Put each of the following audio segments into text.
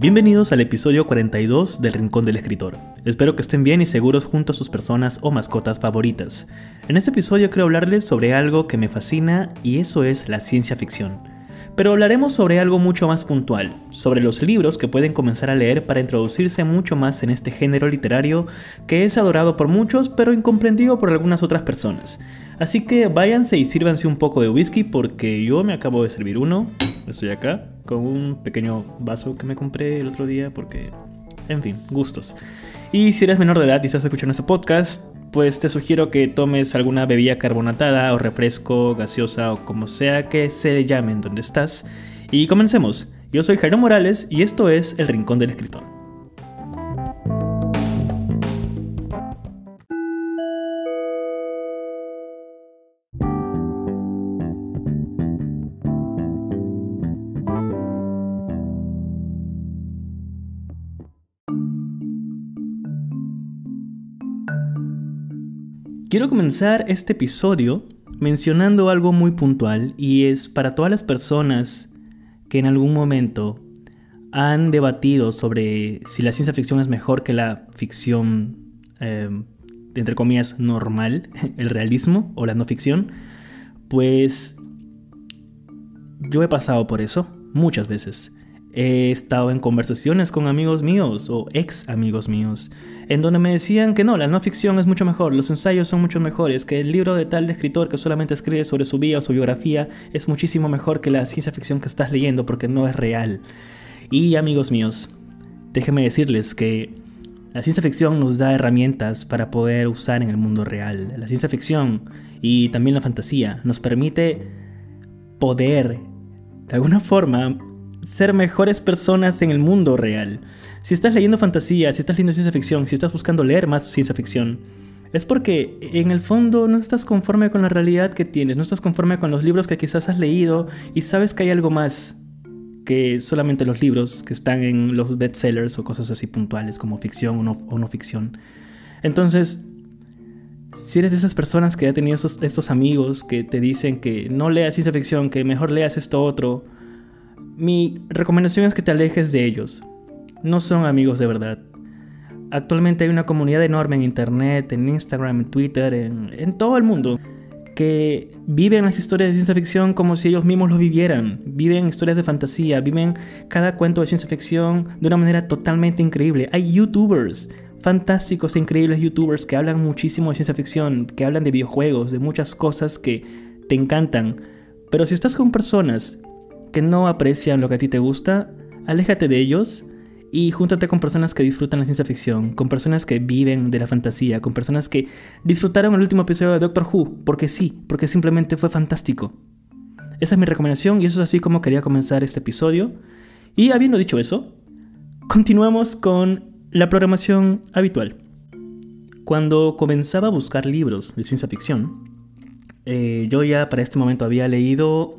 Bienvenidos al episodio 42 del Rincón del Escritor. Espero que estén bien y seguros junto a sus personas o mascotas favoritas. En este episodio quiero hablarles sobre algo que me fascina y eso es la ciencia ficción. Pero hablaremos sobre algo mucho más puntual, sobre los libros que pueden comenzar a leer para introducirse mucho más en este género literario que es adorado por muchos pero incomprendido por algunas otras personas. Así que váyanse y sírvanse un poco de whisky porque yo me acabo de servir uno. Estoy acá con un pequeño vaso que me compré el otro día porque, en fin, gustos. Y si eres menor de edad y estás escuchando este podcast, pues te sugiero que tomes alguna bebida carbonatada o refresco, gaseosa o como sea que se llamen donde estás. Y comencemos. Yo soy Jairo Morales y esto es El Rincón del Escritor. Quiero comenzar este episodio mencionando algo muy puntual y es para todas las personas que en algún momento han debatido sobre si la ciencia ficción es mejor que la ficción, em, entre comillas, normal, el realismo o la no ficción, pues yo he pasado por eso muchas veces. He estado en conversaciones con amigos míos o ex amigos míos en donde me decían que no, la no ficción es mucho mejor, los ensayos son mucho mejores, que el libro de tal escritor que solamente escribe sobre su vida o su biografía es muchísimo mejor que la ciencia ficción que estás leyendo porque no es real. Y amigos míos, déjenme decirles que la ciencia ficción nos da herramientas para poder usar en el mundo real. La ciencia ficción y también la fantasía nos permite poder, de alguna forma, ser mejores personas en el mundo real. Si estás leyendo fantasía, si estás leyendo ciencia ficción, si estás buscando leer más ciencia ficción, es porque en el fondo no estás conforme con la realidad que tienes, no estás conforme con los libros que quizás has leído y sabes que hay algo más que solamente los libros que están en los bestsellers o cosas así puntuales como ficción o no, ficción. Entonces, si eres de esas personas que ha tenido estos amigos que te dicen que no leas ciencia ficción, que mejor leas esto otro, mi recomendación es que te alejes de ellos no son amigos de verdad. Actualmente hay una comunidad enorme en Internet, en Instagram, en Twitter, en, todo el mundo, que viven las historias de ciencia ficción como si ellos mismos lo vivieran. Viven historias de fantasía, viven cada cuento de ciencia ficción de una manera totalmente increíble. Hay youtubers, fantásticos e increíbles youtubers que hablan muchísimo de ciencia ficción, que hablan de videojuegos, de muchas cosas que te encantan. Pero si estás con personas que no aprecian lo que a ti te gusta, aléjate de ellos y júntate con personas que disfrutan la ciencia ficción, con personas que viven de la fantasía, con personas que disfrutaron el último episodio de Doctor Who, porque sí, porque simplemente fue fantástico. Esa es mi recomendación y eso es así como quería comenzar este episodio. Y habiendo dicho eso, continuamos con la programación habitual. Cuando comenzaba a buscar libros de ciencia ficción, eh, yo ya para este momento había leído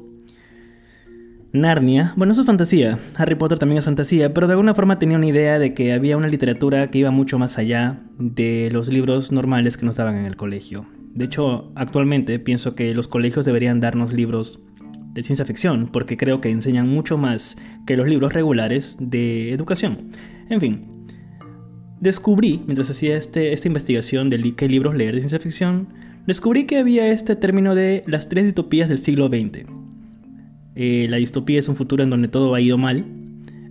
Narnia, bueno, eso es fantasía, Harry Potter también es fantasía, pero de alguna forma tenía una idea de que había una literatura que iba mucho más allá de los libros normales que nos daban en el colegio. De hecho, actualmente pienso que los colegios deberían darnos libros de ciencia ficción, porque creo que enseñan mucho más que los libros regulares de educación. En fin, descubrí, mientras hacía este, esta investigación de qué libros leer de ciencia ficción, descubrí que había este término de las tres distopías del siglo XX eh, la distopía es un futuro en donde todo ha ido mal.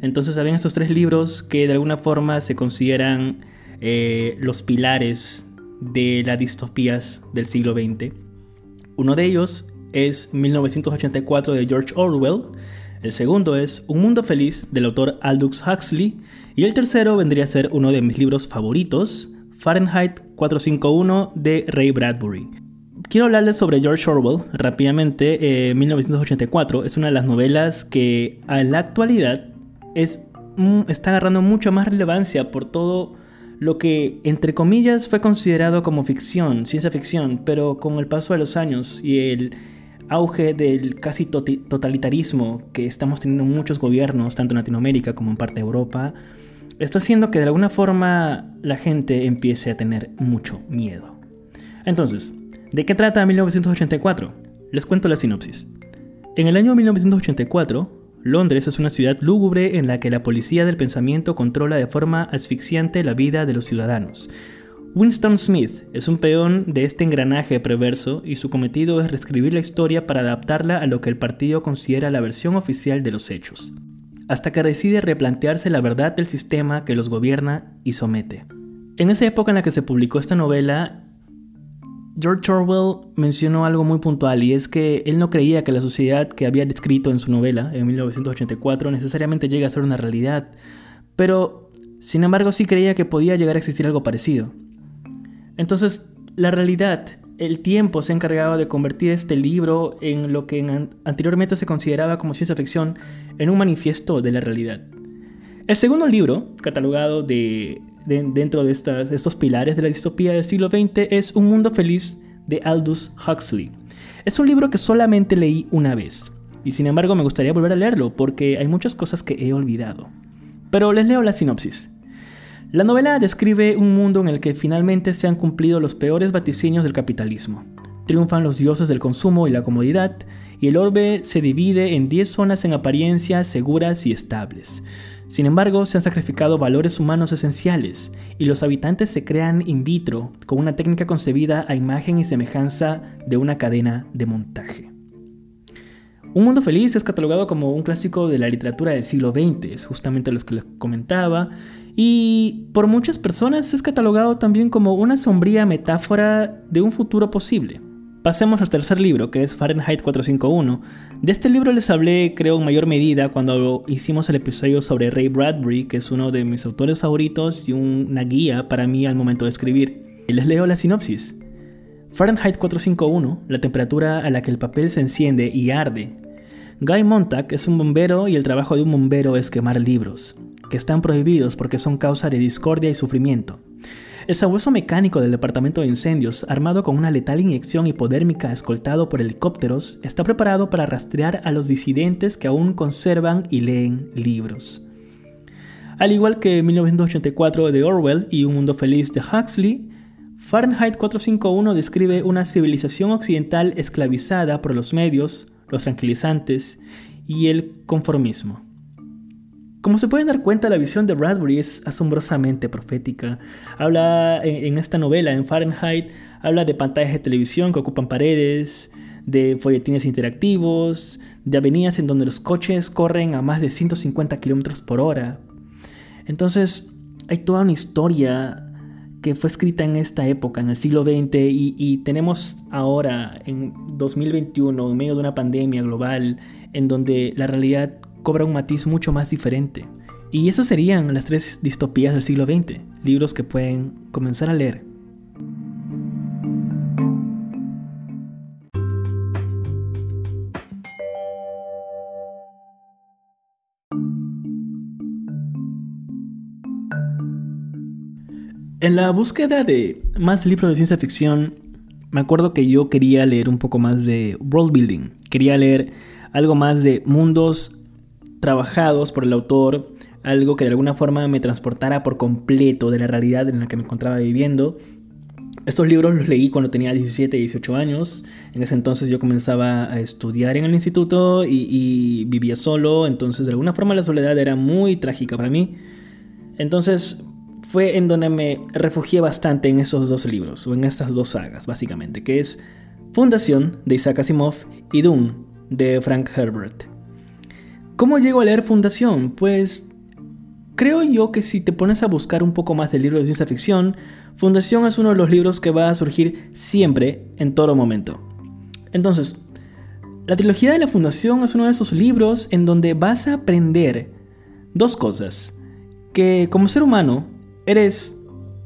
Entonces habían estos tres libros que de alguna forma se consideran eh, los pilares de las distopías del siglo XX. Uno de ellos es 1984 de George Orwell, el segundo es Un Mundo Feliz del autor Aldous Huxley y el tercero vendría a ser uno de mis libros favoritos, Fahrenheit 451 de Ray Bradbury. Quiero hablarles sobre George Orwell rápidamente. 1984 eh, es una de las novelas que a la actualidad mm, está agarrando mucha más relevancia por todo lo que, entre comillas, fue considerado como ficción, ciencia ficción, pero con el paso de los años y el auge del casi totalitarismo que estamos teniendo muchos gobiernos, tanto en Latinoamérica como en parte de Europa, está haciendo que de alguna forma la gente empiece a tener mucho miedo. Entonces, ¿De qué trata 1984? Les cuento la sinopsis. En el año 1984, Londres es una ciudad lúgubre en la que la policía del pensamiento controla de forma asfixiante la vida de los ciudadanos. Winston Smith es un peón de este engranaje perverso y su cometido es reescribir la historia para adaptarla a lo que el partido considera la versión oficial de los hechos, hasta que decide replantearse la verdad del sistema que los gobierna y somete. En esa época en la que se publicó esta novela, George Orwell mencionó algo muy puntual y es que él no creía que la sociedad que había descrito en su novela en 1984 necesariamente llegue a ser una realidad, pero sin embargo sí creía que podía llegar a existir algo parecido. Entonces, la realidad, el tiempo se ha encargado de convertir este libro en lo que anteriormente se consideraba como ciencia ficción en un manifiesto de la realidad. El segundo libro, catalogado de dentro de, estos pilares de la distopía del siglo XX es Un Mundo Feliz de Aldous Huxley. Es un libro que solamente leí una vez, y sin embargo me gustaría volver a leerlo porque hay muchas cosas que he olvidado. Pero les leo la sinopsis. La novela describe un mundo en el que finalmente se han cumplido los peores vaticinios del capitalismo. Triunfan los dioses del consumo y la comodidad, y el orbe se divide en 10 zonas en apariencia seguras y estables. Sin embargo, se han sacrificado valores humanos esenciales y los habitantes se crean in vitro con una técnica concebida a imagen y semejanza de una cadena de montaje. Un Mundo Feliz es catalogado como un clásico de la literatura del siglo XX, es justamente lo que les comentaba, y por muchas personas es catalogado también como una sombría metáfora de un futuro posible. Pasemos al tercer libro, que es Fahrenheit 451. De este libro les hablé, creo, en mayor medida cuando hicimos el episodio sobre Ray Bradbury, que es uno de mis autores favoritos y una guía para mí al momento de escribir. Les leo la sinopsis. Fahrenheit 451, la temperatura a la que el papel se enciende y arde. Guy Montag es un bombero y el trabajo de un bombero es quemar libros, que están prohibidos porque son causa de discordia y sufrimiento. El sabueso mecánico del departamento de incendios, armado con una letal inyección hipodérmica escoltado por helicópteros, está preparado para rastrear a los disidentes que aún conservan y leen libros. Al igual que 1984 de Orwell y Un Mundo Feliz de Huxley, Fahrenheit 451 describe una civilización occidental esclavizada por los medios, los tranquilizantes y el conformismo. Como se pueden dar cuenta, la visión de Bradbury es asombrosamente profética. Habla en, esta novela, en Fahrenheit, habla de pantallas de televisión que ocupan paredes, de folletines interactivos, de avenidas en donde los coches corren a más de 150 km por hora. Entonces, hay toda una historia que fue escrita en esta época, en el siglo XX, y, y, tenemos ahora, en 2021, en medio de una pandemia global, en donde la realidad cobra un matiz mucho más diferente. Y esas serían las tres distopías del siglo XX, libros que pueden comenzar a leer. En la búsqueda de más libros de ciencia ficción, me acuerdo que yo quería leer un poco más de world building. Quería leer algo más de mundos trabajados por el autor, algo que de alguna forma me transportara por completo de la realidad en la que me encontraba viviendo. Estos libros los leí cuando tenía 17, 18 años. En ese entonces yo comenzaba a estudiar en el instituto y, vivía solo, entonces de alguna forma la soledad era muy trágica para mí. Entonces fue en donde me refugié bastante en esos dos libros, o en estas dos sagas básicamente, que es Fundación de Isaac Asimov y Dune de Frank Herbert. ¿Cómo llego a leer Fundación? Pues creo yo que si te pones a buscar un poco más del libro de ciencia ficción, Fundación es uno de los libros que va a surgir siempre, en todo momento. Entonces, la trilogía de la Fundación es uno de esos libros en donde vas a aprender dos cosas. Que como ser humano eres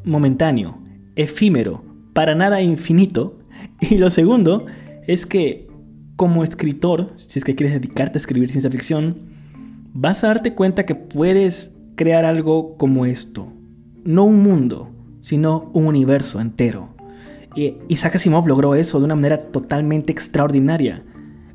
momentáneo, efímero, para nada infinito. Y lo segundo es que como escritor, si es que quieres dedicarte a escribir ciencia ficción, vas a darte cuenta que puedes crear algo como esto. No un mundo, sino un universo entero. Y Isaac Asimov logró eso de una manera totalmente extraordinaria.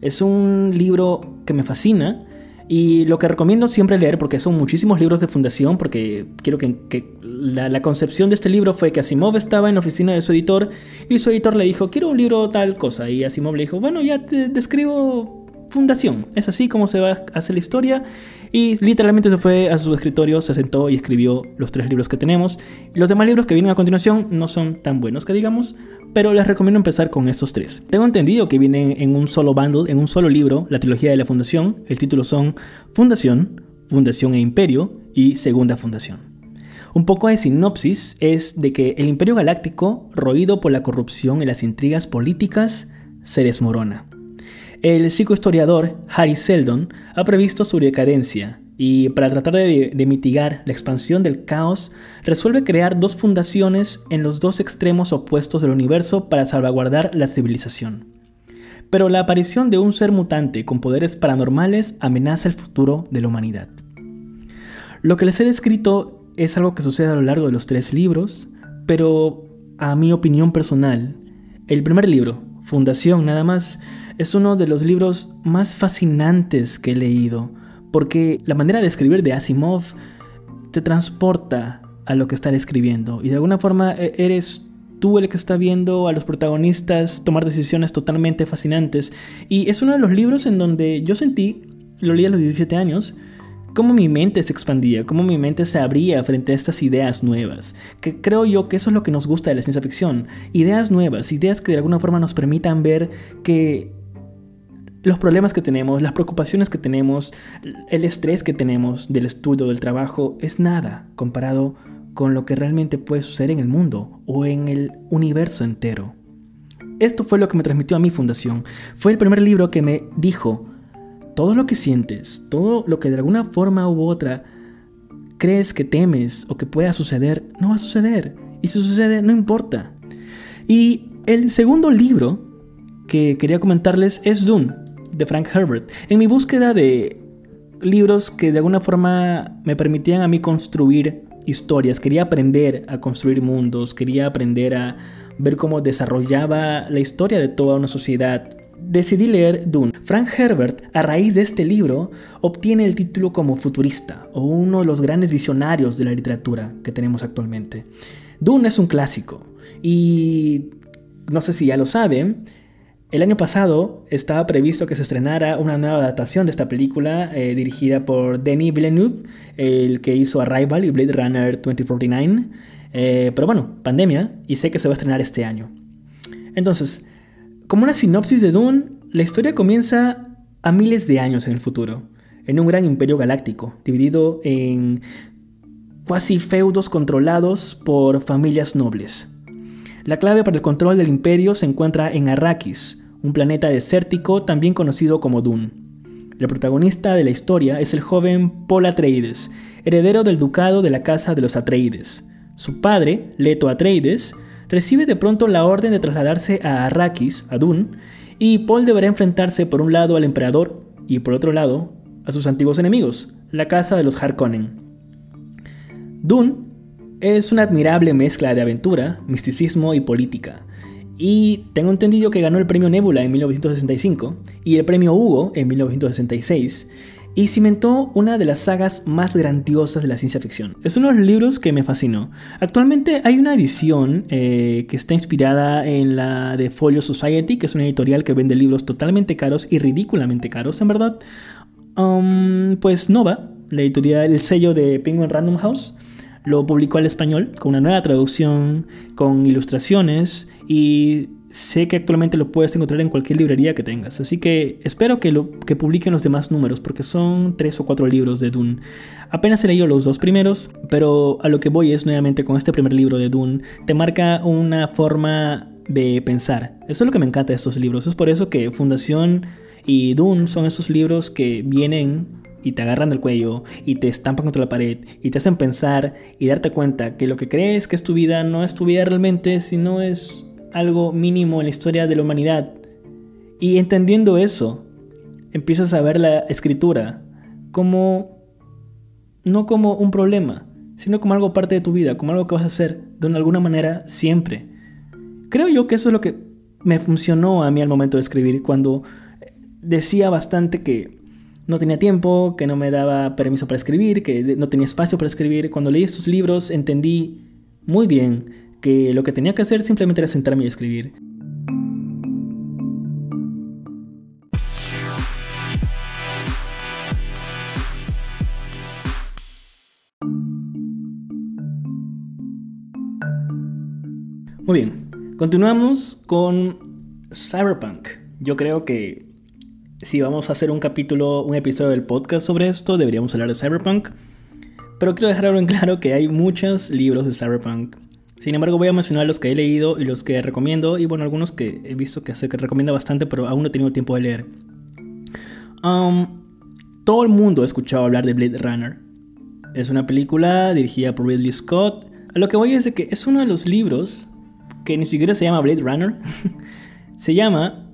Es un libro que me fascina y lo que recomiendo siempre leer, porque son muchísimos libros de fundación, porque quiero que, la, concepción de este libro fue que Asimov estaba en la oficina de su editor y su editor le dijo, quiero un libro tal cosa. Y Asimov le dijo, bueno, ya te describo fundación. Es así como se va a hacer la historia. Y literalmente se fue a su escritorio, se sentó y escribió los tres libros que tenemos. Los demás libros que vienen a continuación no son tan buenos que digamos, pero les recomiendo empezar con estos tres. Tengo entendido que vienen en un solo bundle, en un solo libro, la trilogía de la Fundación. El título son Fundación, Fundación e Imperio y Segunda Fundación. Un poco de sinopsis es de que el Imperio Galáctico, roído por la corrupción y las intrigas políticas, se desmorona. El psicohistoriador Harry Seldon ha previsto su decadencia y para tratar de, mitigar la expansión del caos, resuelve crear dos fundaciones en los dos extremos opuestos del universo para salvaguardar la civilización. Pero la aparición de un ser mutante con poderes paranormales amenaza el futuro de la humanidad. Lo que les he descrito es algo que sucede a lo largo de los tres libros, pero a mi opinión personal, el primer libro, Fundación nada más, es uno de los libros más fascinantes que he leído, porque la manera de escribir de Asimov te transporta a lo que está escribiendo y de alguna forma e, eres tú el que está viendo a los protagonistas tomar decisiones totalmente fascinantes y es uno de los libros en donde yo sentí, lo leí a los 17 años, cómo mi mente se expandía, cómo mi mente se abría frente a estas ideas nuevas. Que creo yo que eso es lo que nos gusta de la ciencia ficción. Ideas nuevas, ideas que de alguna forma nos permitan ver que los problemas que tenemos, las preocupaciones que tenemos, el estrés que tenemos del estudio, del trabajo, es nada comparado con lo que realmente puede suceder en el mundo o en el universo entero. Esto fue lo que me transmitió a mi fundación. Fue el primer libro que me dijo, todo lo que sientes, todo lo que de alguna forma u otra crees que temes o que pueda suceder, no va a suceder. Y si sucede, no importa. Y el segundo libro que quería comentarles es Dune, de Frank Herbert. En mi búsqueda de libros que de alguna forma me permitían a mí construir historias, quería aprender a construir mundos, quería aprender a ver cómo desarrollaba la historia de toda una sociedad. Decidí leer Dune. Frank Herbert, a raíz de este libro, obtiene el título como futurista o uno de los grandes visionarios de la literatura que tenemos actualmente. Dune es un clásico y no sé si ya lo saben, el año pasado estaba previsto que se estrenara una nueva adaptación de esta película eh, dirigida por Denis Villeneuve, el que hizo Arrival y Blade Runner 2049. Eh, pero bueno, pandemia y sé que se va a estrenar este año. Entonces, como una sinopsis de Dune, la historia comienza a miles de años en el futuro, en un gran imperio galáctico, dividido en cuasi feudos controlados por familias nobles. La clave para el control del imperio se encuentra en Arrakis, un planeta desértico también conocido como Dune. El protagonista de la historia es el joven Paul Atreides, heredero del ducado de la casa de los Atreides. Su padre, Leto Atreides, recibe de pronto la orden de trasladarse a Arrakis, a Dune, y Paul deberá enfrentarse por un lado al emperador y por otro lado a sus antiguos enemigos, la casa de los Harkonnen. Dune es una admirable mezcla de aventura, misticismo y política. Y tengo entendido que ganó el premio Nebula en 1965 y el premio Hugo en 1966 y cimentó una de las sagas más grandiosas de la ciencia ficción. Es uno de los libros que me fascinó. Actualmente hay una edición eh, que está inspirada en la de Folio Society, que es una editorial que vende libros totalmente caros y ridículamente caros, en verdad. Um, pues Nova, la editorial, el sello de Penguin Random House, lo publicó al español con una nueva traducción, con ilustraciones y sé que actualmente lo puedes encontrar en cualquier librería que tengas. Así que espero que, lo, que publiquen los demás números porque son tres o cuatro libros de Dune. Apenas he leído los dos primeros, pero a lo que voy es nuevamente con este primer libro de Dune. Te marca una forma de pensar. Eso es lo que me encanta de estos libros. Es por eso que Fundación y Dune son esos libros que vienen y te agarran del cuello y te estampan contra la pared y te hacen pensar y darte cuenta que lo que crees que es tu vida no es tu vida realmente, sino es algo mínimo en la historia de la humanidad. Y entendiendo eso, empiezas a ver la escritura como no como un problema, sino como algo parte de tu vida, como algo que vas a hacer de alguna manera siempre. Creo yo que eso es lo que me funcionó a mí al momento de escribir, cuando decía bastante que no tenía tiempo, que no me daba permiso para escribir, que no tenía espacio para escribir. Cuando leí estos libros entendí muy bien que lo que tenía que hacer simplemente era sentarme y escribir. Muy bien, continuamos con Cyberpunk. Yo creo que si vamos a hacer un capítulo, un episodio del podcast sobre esto, deberíamos hablar de Cyberpunk. Pero quiero dejarlo en claro que hay muchos libros de Cyberpunk sin embargo, voy a mencionar los que he leído y los que recomiendo. Y bueno, algunos que he visto que se recomienda bastante, pero aún no he tenido tiempo de leer. Um, todo el mundo ha escuchado hablar de Blade Runner. Es una película dirigida por Ridley Scott. A lo que voy es de que es uno de los libros que ni siquiera se llama Blade Runner. se llama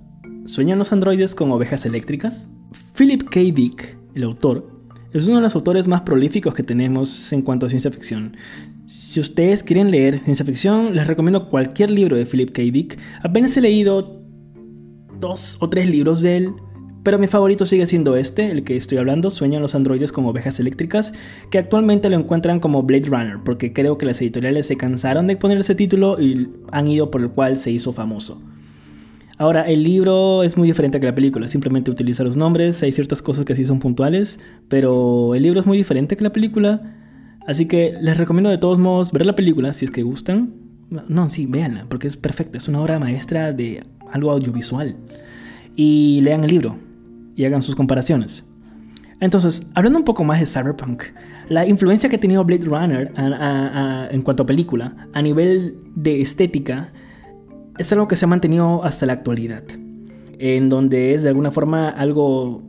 ¿Sueñan los androides con ovejas eléctricas? Philip K. Dick, el autor, es uno de los autores más prolíficos que tenemos en cuanto a ciencia ficción. Si ustedes quieren leer ciencia ficción, les recomiendo cualquier libro de Philip K. Dick. Apenas he leído dos o tres libros de él, pero mi favorito sigue siendo este, el que estoy hablando, Sueñan los androides con ovejas eléctricas, que actualmente lo encuentran como Blade Runner, porque creo que las editoriales se cansaron de poner ese título y han ido por el cual se hizo famoso. Ahora, el libro es muy diferente que la película, simplemente utiliza los nombres, hay ciertas cosas que sí son puntuales, pero el libro es muy diferente que la película, así que les recomiendo de todos modos ver la película si es que gustan. No, sí, véanla, porque es perfecta, es una obra maestra de algo audiovisual. Y lean el libro y hagan sus comparaciones. Entonces, hablando un poco más de Cyberpunk, la influencia que ha tenido Blade Runner en cuanto a película, a nivel de estética, es algo que se ha mantenido hasta la actualidad, en donde es de alguna forma algo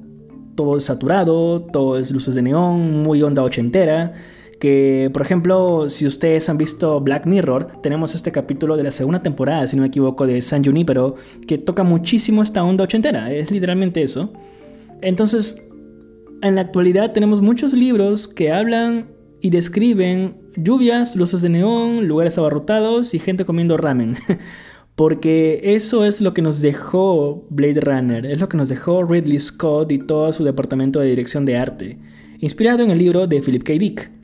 todo saturado, todo es luces de neón, muy onda ochentera, que por ejemplo, si ustedes han visto Black Mirror, tenemos este capítulo de la segunda temporada, si no me equivoco, de San Junipero, que toca muchísimo esta onda ochentera, es literalmente eso. Entonces, en la actualidad tenemos muchos libros que hablan y describen lluvias, luces de neón, lugares abarrotados y gente comiendo ramen. Porque eso es lo que nos dejó Blade Runner, es lo que nos dejó Ridley Scott y todo su departamento de dirección de arte, inspirado en el libro de Philip K. Dick.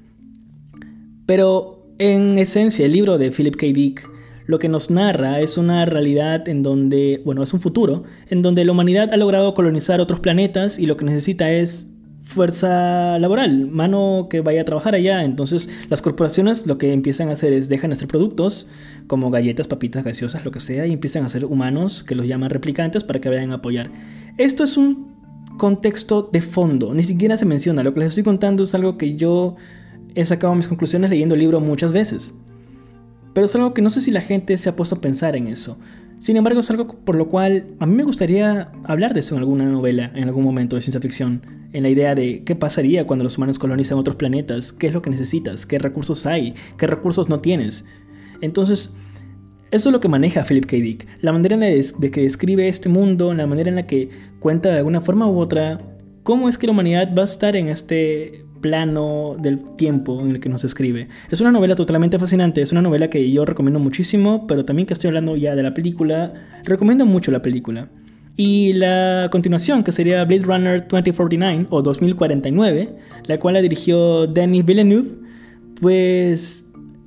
Pero en esencia el libro de Philip K. Dick lo que nos narra es una realidad en donde, bueno, es un futuro, en donde la humanidad ha logrado colonizar otros planetas y lo que necesita es fuerza laboral, mano que vaya a trabajar allá. Entonces las corporaciones lo que empiezan a hacer es dejan hacer productos como galletas, papitas, gaseosas, lo que sea, y empiezan a hacer humanos que los llaman replicantes para que vayan a apoyar. Esto es un contexto de fondo, ni siquiera se menciona. Lo que les estoy contando es algo que yo he sacado mis conclusiones leyendo el libro muchas veces. Pero es algo que no sé si la gente se ha puesto a pensar en eso. Sin embargo, es algo por lo cual a mí me gustaría hablar de eso en alguna novela, en algún momento de ciencia ficción en la idea de qué pasaría cuando los humanos colonizan otros planetas, qué es lo que necesitas, qué recursos hay, qué recursos no tienes. Entonces, eso es lo que maneja Philip K. Dick. La manera en de que describe este mundo, la manera en la que cuenta de alguna forma u otra cómo es que la humanidad va a estar en este plano del tiempo en el que nos escribe. Es una novela totalmente fascinante, es una novela que yo recomiendo muchísimo, pero también que estoy hablando ya de la película, recomiendo mucho la película. Y la continuación, que sería Blade Runner 2049 o 2049, la cual la dirigió Denis Villeneuve, pues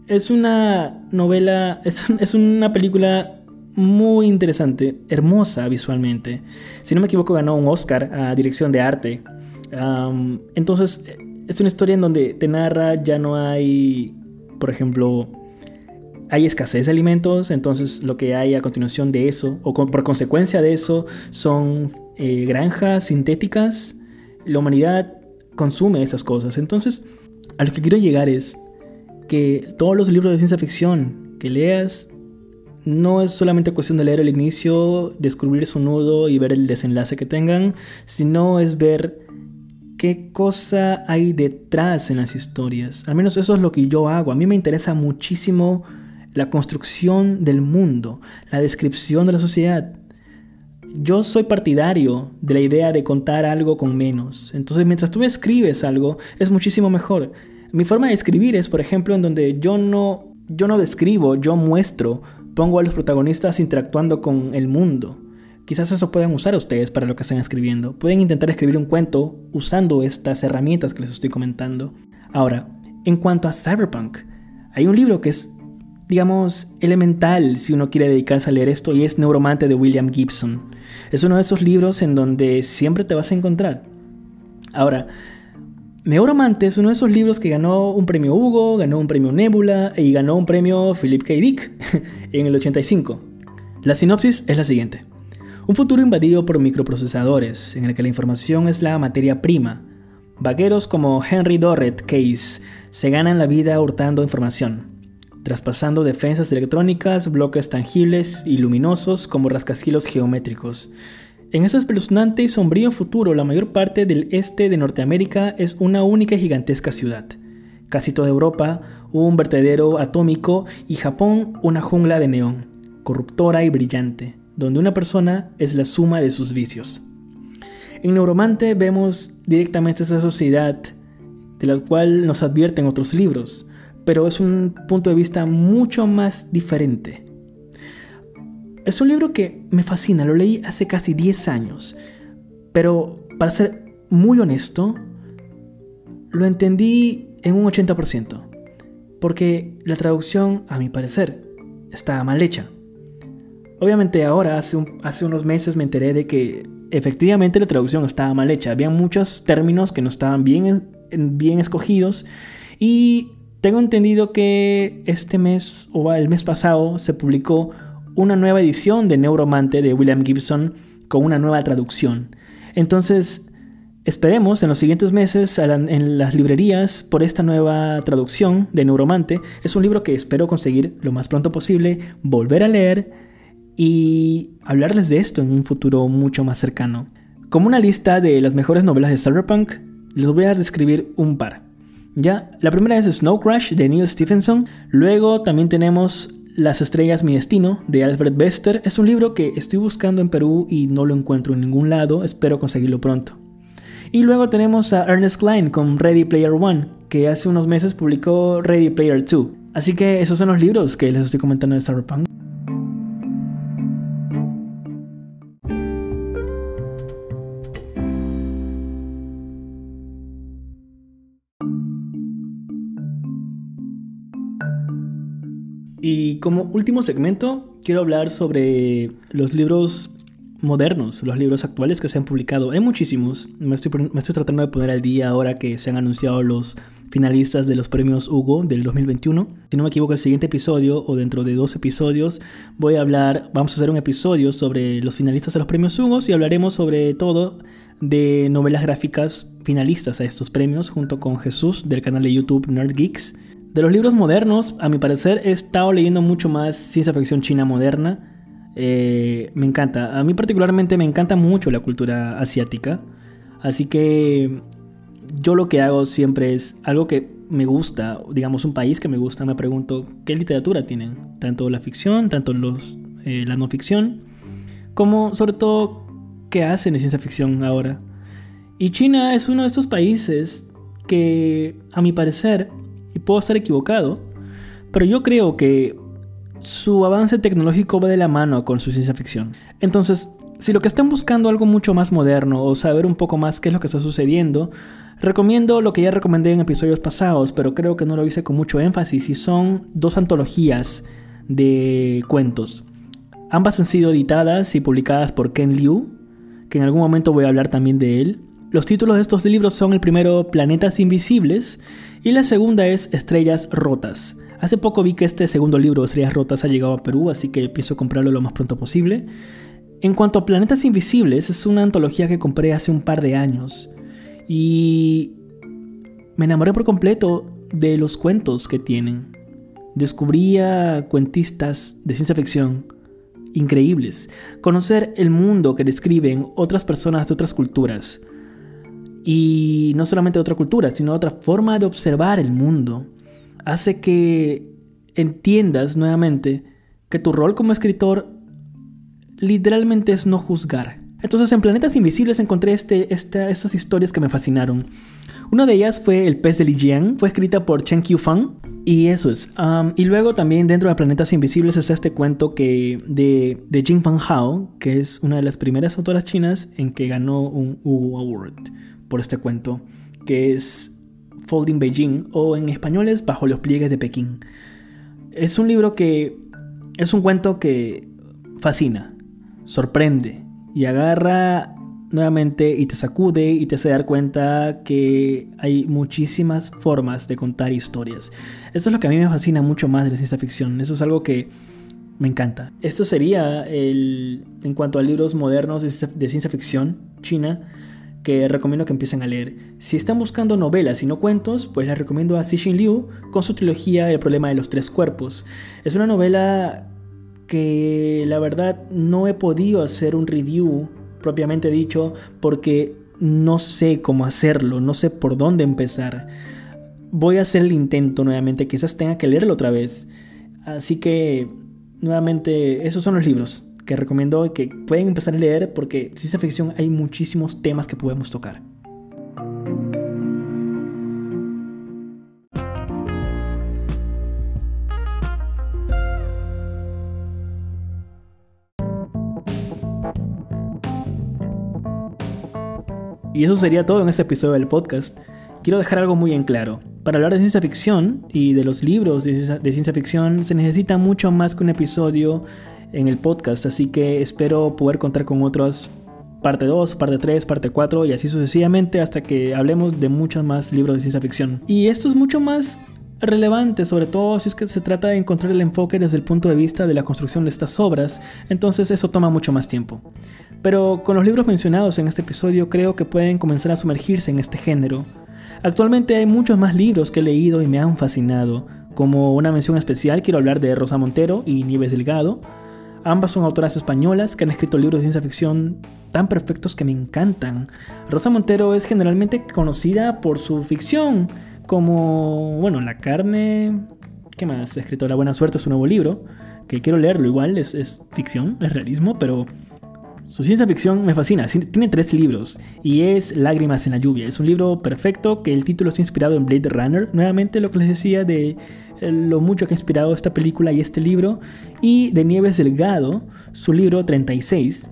es una novela, es, una película muy interesante, hermosa visualmente. Si no me equivoco, ganó un Oscar a dirección de arte. entonces, es una historia en donde te narra, ya no hay, por ejemplo, hay escasez de alimentos, entonces lo que hay a continuación de eso, o por consecuencia de eso, son eh, granjas sintéticas. La humanidad consume esas cosas. Entonces, a lo que quiero llegar es que todos los libros de ciencia ficción que leas no es solamente cuestión de leer el inicio, descubrir su nudo y ver el desenlace que tengan, sino es ver qué cosa hay detrás en las historias. Al menos eso es lo que yo hago. A mí me interesa muchísimo la construcción del mundo, la descripción de la sociedad. Yo soy partidario de la idea de contar algo con menos. Entonces, mientras tú escribes algo, es muchísimo mejor. Mi forma de escribir es, por ejemplo, en donde yo no, yo no describo, yo muestro, pongo a los protagonistas interactuando con el mundo. Quizás eso puedan usar ustedes para lo que están escribiendo. Pueden intentar escribir un cuento usando estas herramientas que les estoy comentando. Ahora, en cuanto a Cyberpunk, hay un libro que es digamos, elemental si uno quiere dedicarse a leer esto y es Neuromante de William Gibson. Es uno de esos libros en donde siempre te vas a encontrar. Ahora, Neuromante es uno de esos libros que ganó un premio Hugo, ganó un premio Nebula y ganó un premio Philip K. Dick en el 85. La sinopsis es la siguiente. Un futuro invadido por microprocesadores, en el que la información es la materia prima. Vaqueros como Henry Dorrit Case se ganan la vida hurtando información, traspasando defensas electrónicas, bloques tangibles y luminosos como rascacielos geométricos. En ese espeluznante y sombrío futuro, la mayor parte del este de Norteamérica es una única y gigantesca ciudad. Casi toda Europa, un vertedero atómico y Japón, una jungla de neón, corruptora y brillante, donde una persona es la suma de sus vicios. En Neuromante vemos directamente esa sociedad de la cual nos advierten otros libros, pero es un punto de vista mucho más diferente. Es un libro que me fascina, lo leí hace casi 10 años, pero para ser muy honesto, lo entendí en un 80%, porque la traducción, a mi parecer, estaba mal hecha. Obviamente ahora, hace, hace unos meses me enteré de que efectivamente la traducción estaba mal hecha, había muchos términos que no estaban bien, bien escogidos y tengo entendido que este mes o el mes pasado se publicó una nueva edición de Neuromante de William Gibson con una nueva traducción. Entonces, esperemos en los siguientes meses en las librerías por esta nueva traducción de Neuromante. Es un libro que espero conseguir lo más pronto posible, volver a leer y hablarles de esto en un futuro mucho más cercano. Como una lista de las mejores novelas de Cyberpunk, les voy a describir un par. Ya, la primera es Snow Crash de Neil Stephenson, luego también tenemos las estrellas, mi destino, de Alfred Bester, es un libro que estoy buscando en Perú y no lo encuentro en ningún lado, espero conseguirlo pronto. Y luego tenemos a Ernest Klein con Ready Player One, que hace unos meses publicó Ready Player 2. Así que esos son los libros que les estoy comentando de Cyberpunk. Como último segmento, quiero hablar sobre los libros modernos, los libros actuales que se han publicado. Hay muchísimos. Me estoy, me estoy tratando de poner al día ahora que se han anunciado los finalistas de los premios Hugo del 2021. Si no me equivoco, el siguiente episodio o dentro de dos episodios voy a hablar, vamos a hacer un episodio sobre los finalistas de los premios Hugo y hablaremos sobre todo de novelas gráficas finalistas a estos premios junto con Jesús del canal de YouTube Nerd Geeks. De los libros modernos, a mi parecer, he estado leyendo mucho más ciencia ficción china moderna. Eh, me encanta. A mí particularmente me encanta mucho la cultura asiática. Así que yo lo que hago siempre es algo que me gusta, digamos un país que me gusta, me pregunto qué literatura tienen. Tanto la ficción, tanto los, eh, la no ficción, como sobre todo qué hacen en ciencia ficción ahora. Y China es uno de estos países que, a mi parecer, y puedo estar equivocado, pero yo creo que su avance tecnológico va de la mano con su ciencia ficción. Entonces, si lo que están buscando algo mucho más moderno o saber un poco más qué es lo que está sucediendo, recomiendo lo que ya recomendé en episodios pasados, pero creo que no lo hice con mucho énfasis, y son dos antologías de cuentos. Ambas han sido editadas y publicadas por Ken Liu, que en algún momento voy a hablar también de él. Los títulos de estos libros son el primero Planetas Invisibles y la segunda es Estrellas Rotas. Hace poco vi que este segundo libro, Estrellas Rotas, ha llegado a Perú, así que pienso comprarlo lo más pronto posible. En cuanto a Planetas Invisibles, es una antología que compré hace un par de años y me enamoré por completo de los cuentos que tienen. Descubrí a cuentistas de ciencia ficción increíbles, conocer el mundo que describen otras personas de otras culturas, y no solamente otra cultura, sino otra forma de observar el mundo, hace que entiendas nuevamente que tu rol como escritor literalmente es no juzgar. Entonces en Planetas Invisibles encontré este, estas historias que me fascinaron. Una de ellas fue El pez de Lijiang, fue escrita por Chen Qiufang. Y eso es. Um, y luego también dentro de Planetas Invisibles está este cuento que de, de Jing Fan Hao, que es una de las primeras autoras chinas en que ganó un Hugo Award por este cuento, que es Folding Beijing o en español es Bajo los pliegues de Pekín. Es un libro que es un cuento que fascina, sorprende y agarra nuevamente y te sacude y te hace dar cuenta que hay muchísimas formas de contar historias. Eso es lo que a mí me fascina mucho más de ciencia ficción. Eso es algo que me encanta. Esto sería el, en cuanto a libros modernos de ciencia ficción china que recomiendo que empiecen a leer. Si están buscando novelas y no cuentos, pues les recomiendo a Cixin Liu con su trilogía El problema de los tres cuerpos. Es una novela que la verdad no he podido hacer un review propiamente dicho porque no sé cómo hacerlo, no sé por dónde empezar. Voy a hacer el intento nuevamente, quizás tenga que leerlo otra vez. Así que, nuevamente, esos son los libros que recomiendo que pueden empezar a leer porque ciencia ficción hay muchísimos temas que podemos tocar. Y eso sería todo en este episodio del podcast. Quiero dejar algo muy en claro. Para hablar de ciencia ficción y de los libros de ciencia ficción se necesita mucho más que un episodio en el podcast, así que espero poder contar con otros parte 2, parte 3, parte 4 y así sucesivamente hasta que hablemos de muchos más libros de ciencia ficción. Y esto es mucho más relevante, sobre todo si es que se trata de encontrar el enfoque desde el punto de vista de la construcción de estas obras, entonces eso toma mucho más tiempo. Pero con los libros mencionados en este episodio creo que pueden comenzar a sumergirse en este género. Actualmente hay muchos más libros que he leído y me han fascinado. Como una mención especial quiero hablar de Rosa Montero y Nieves Delgado, Ambas son autoras españolas que han escrito libros de ciencia ficción tan perfectos que me encantan. Rosa Montero es generalmente conocida por su ficción, como, bueno, La carne... ¿Qué más? Ha escrito La buena suerte, es un nuevo libro, que quiero leerlo igual, es, es ficción, es realismo, pero su ciencia ficción me fascina. Tiene tres libros y es Lágrimas en la lluvia. Es un libro perfecto que el título está inspirado en Blade Runner. Nuevamente lo que les decía de lo mucho que ha inspirado esta película y este libro. Y de Nieves Delgado, su libro 36.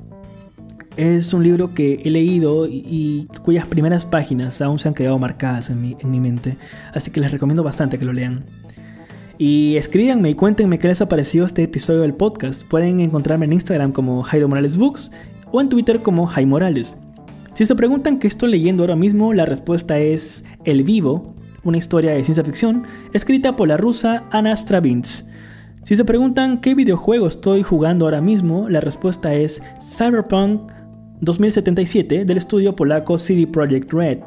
Es un libro que he leído y, cuyas primeras páginas aún se han quedado marcadas en mi, en mi mente. Así que les recomiendo bastante que lo lean. Y escríbanme y cuéntenme qué les ha parecido este episodio del podcast. Pueden encontrarme en Instagram como Jairo Morales Books o en Twitter como Jaime Morales. Si se preguntan qué estoy leyendo ahora mismo, la respuesta es El Vivo una historia de ciencia ficción escrita por la rusa Anna Stravins. Si se preguntan qué videojuego estoy jugando ahora mismo, la respuesta es Cyberpunk 2077 del estudio polaco CD Projekt Red.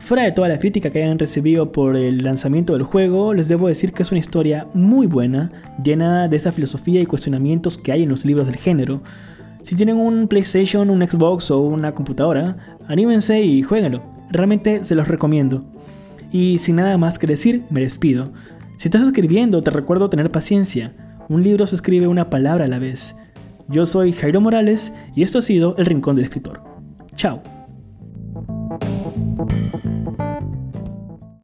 Fuera de toda la crítica que hayan recibido por el lanzamiento del juego, les debo decir que es una historia muy buena, llena de esa filosofía y cuestionamientos que hay en los libros del género. Si tienen un PlayStation, un Xbox o una computadora, anímense y jueguenlo. Realmente se los recomiendo. Y sin nada más que decir, me despido. Si estás escribiendo, te recuerdo tener paciencia. Un libro se escribe una palabra a la vez. Yo soy Jairo Morales y esto ha sido El Rincón del Escritor. Chao.